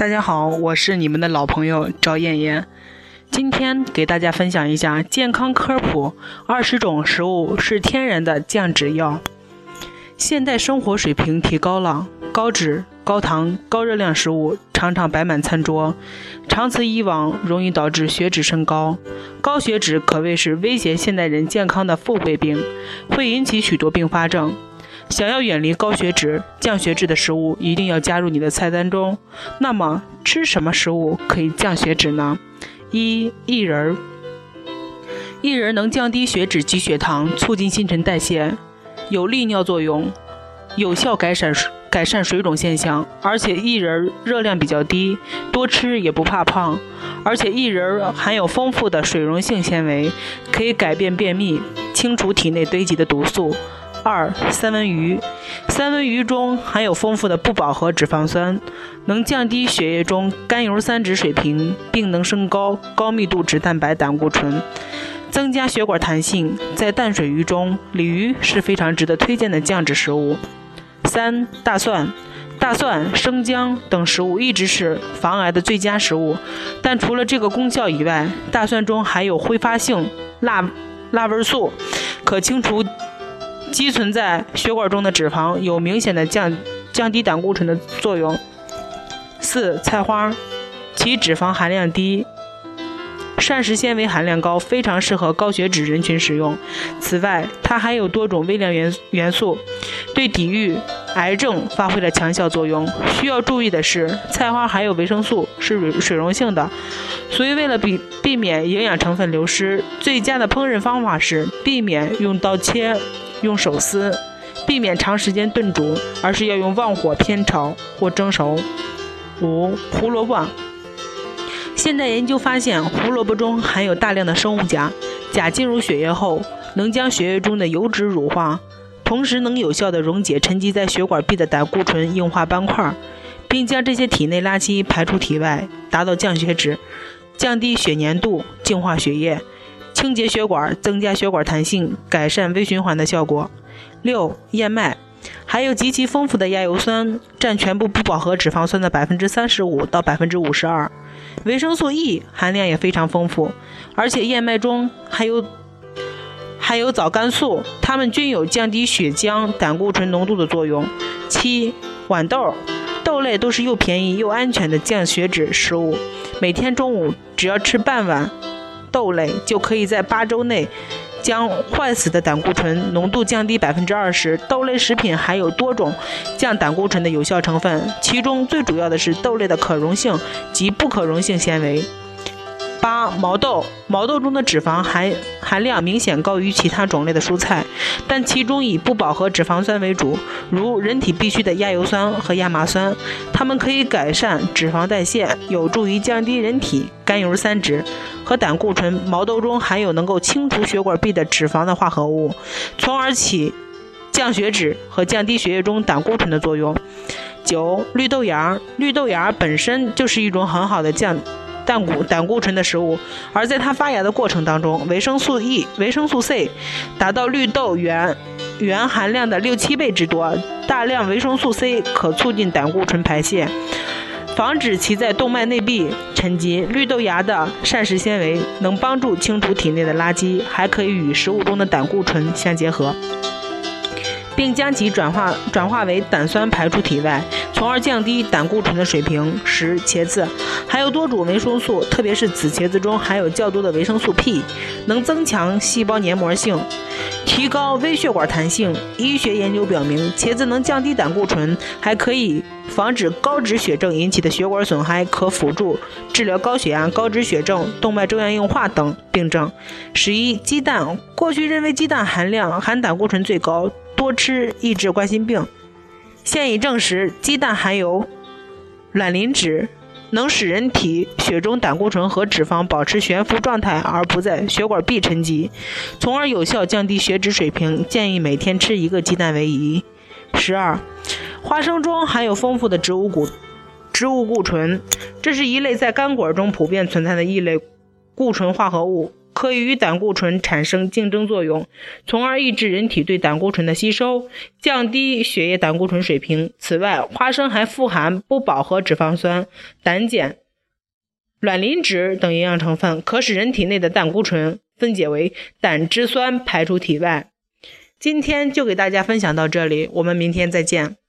大家好，我是你们的老朋友赵艳艳。今天给大家分享一下健康科普：二十种食物是天然的降脂药。现代生活水平提高了，高脂、高糖、高热量食物常常摆满餐桌，长此以往容易导致血脂升高。高血脂可谓是威胁现代人健康的富贵病，会引起许多并发症。想要远离高血脂、降血脂的食物，一定要加入你的菜单中。那么，吃什么食物可以降血脂呢？一薏仁，薏仁能降低血脂及血糖，促进新陈代谢，有利尿作用，有效改善改善水肿现象。而且薏仁热量比较低，多吃也不怕胖。而且薏仁含有丰富的水溶性纤维，可以改变便秘，清除体内堆积的毒素。二三文鱼，三文鱼中含有丰富的不饱和脂肪酸，能降低血液中甘油三酯水平，并能升高高密度脂蛋白胆固醇，增加血管弹性。在淡水鱼中，鲤鱼是非常值得推荐的降脂食物。三大蒜，大蒜、生姜等食物一直是防癌的最佳食物，但除了这个功效以外，大蒜中含有挥发性辣辣味素，可清除。积存在血管中的脂肪有明显的降降低胆固醇的作用。四菜花，其脂肪含量低，膳食纤维含量高，非常适合高血脂人群食用。此外，它含有多种微量元元素，对抵御癌症发挥了强效作用。需要注意的是，菜花含有维生素，是水水溶性的，所以为了避避免营养成分流失，最佳的烹饪方法是避免用刀切。用手撕，避免长时间炖煮，而是要用旺火煸炒或蒸熟。五、胡萝卜。现代研究发现，胡萝卜中含有大量的生物钾，钾进入血液后，能将血液中的油脂乳化，同时能有效地溶解沉积在血管壁的胆固醇硬化斑块，并将这些体内垃圾排出体外，达到降血脂、降低血粘度、净化血液。清洁血管，增加血管弹性，改善微循环的效果。六、燕麦含有极其丰富的亚油酸，占全部不饱和脂肪酸的百分之三十五到百分之五十二。维生素 E 含量也非常丰富，而且燕麦中还有含有藻苷素，它们均有降低血浆胆固醇浓度的作用。七、豌豆豆类都是又便宜又安全的降血脂食物，每天中午只要吃半碗。豆类就可以在八周内将坏死的胆固醇浓度降低百分之二十。豆类食品含有多种降胆固醇的有效成分，其中最主要的是豆类的可溶性及不可溶性纤维。八毛豆，毛豆中的脂肪含含量明显高于其他种类的蔬菜，但其中以不饱和脂肪酸为主，如人体必需的亚油酸和亚麻酸，它们可以改善脂肪代谢，有助于降低人体甘油三酯和胆固醇。毛豆中含有能够清除血管壁的脂肪的化合物，从而起降血脂和降低血液中胆固醇的作用。九绿豆芽，绿豆芽本身就是一种很好的降。胆固胆固醇的食物，而在它发芽的过程当中，维生素 E、维生素 C 达到绿豆原原含量的六七倍之多。大量维生素 C 可促进胆固醇排泄，防止其在动脉内壁沉积。绿豆芽的膳食纤维能帮助清除体内的垃圾，还可以与食物中的胆固醇相结合。并将其转化转化为胆酸排出体外，从而降低胆固醇的水平。十、茄子含有多种维生素，特别是紫茄子中含有较多的维生素 P，能增强细胞黏膜性，提高微血管弹性。医学研究表明，茄子能降低胆固醇，还可以防止高脂血症引起的血管损害，可辅助治疗高血压、高脂血症、动脉粥样硬化等病症。十一、鸡蛋过去认为鸡蛋含量含胆固醇最高。多吃抑制冠心病。现已证实，鸡蛋含有卵磷脂，能使人体血中胆固醇和脂肪保持悬浮状态，而不在血管壁沉积，从而有效降低血脂水平。建议每天吃一个鸡蛋为宜。十二，花生中含有丰富的植物固植物固醇，这是一类在干果中普遍存在的一类固醇化合物。可以与胆固醇产生竞争作用，从而抑制人体对胆固醇的吸收，降低血液胆固醇水平。此外，花生还富含不饱和脂肪酸、胆碱、卵磷脂等营养成分，可使人体内的胆固醇分解为胆汁酸排出体外。今天就给大家分享到这里，我们明天再见。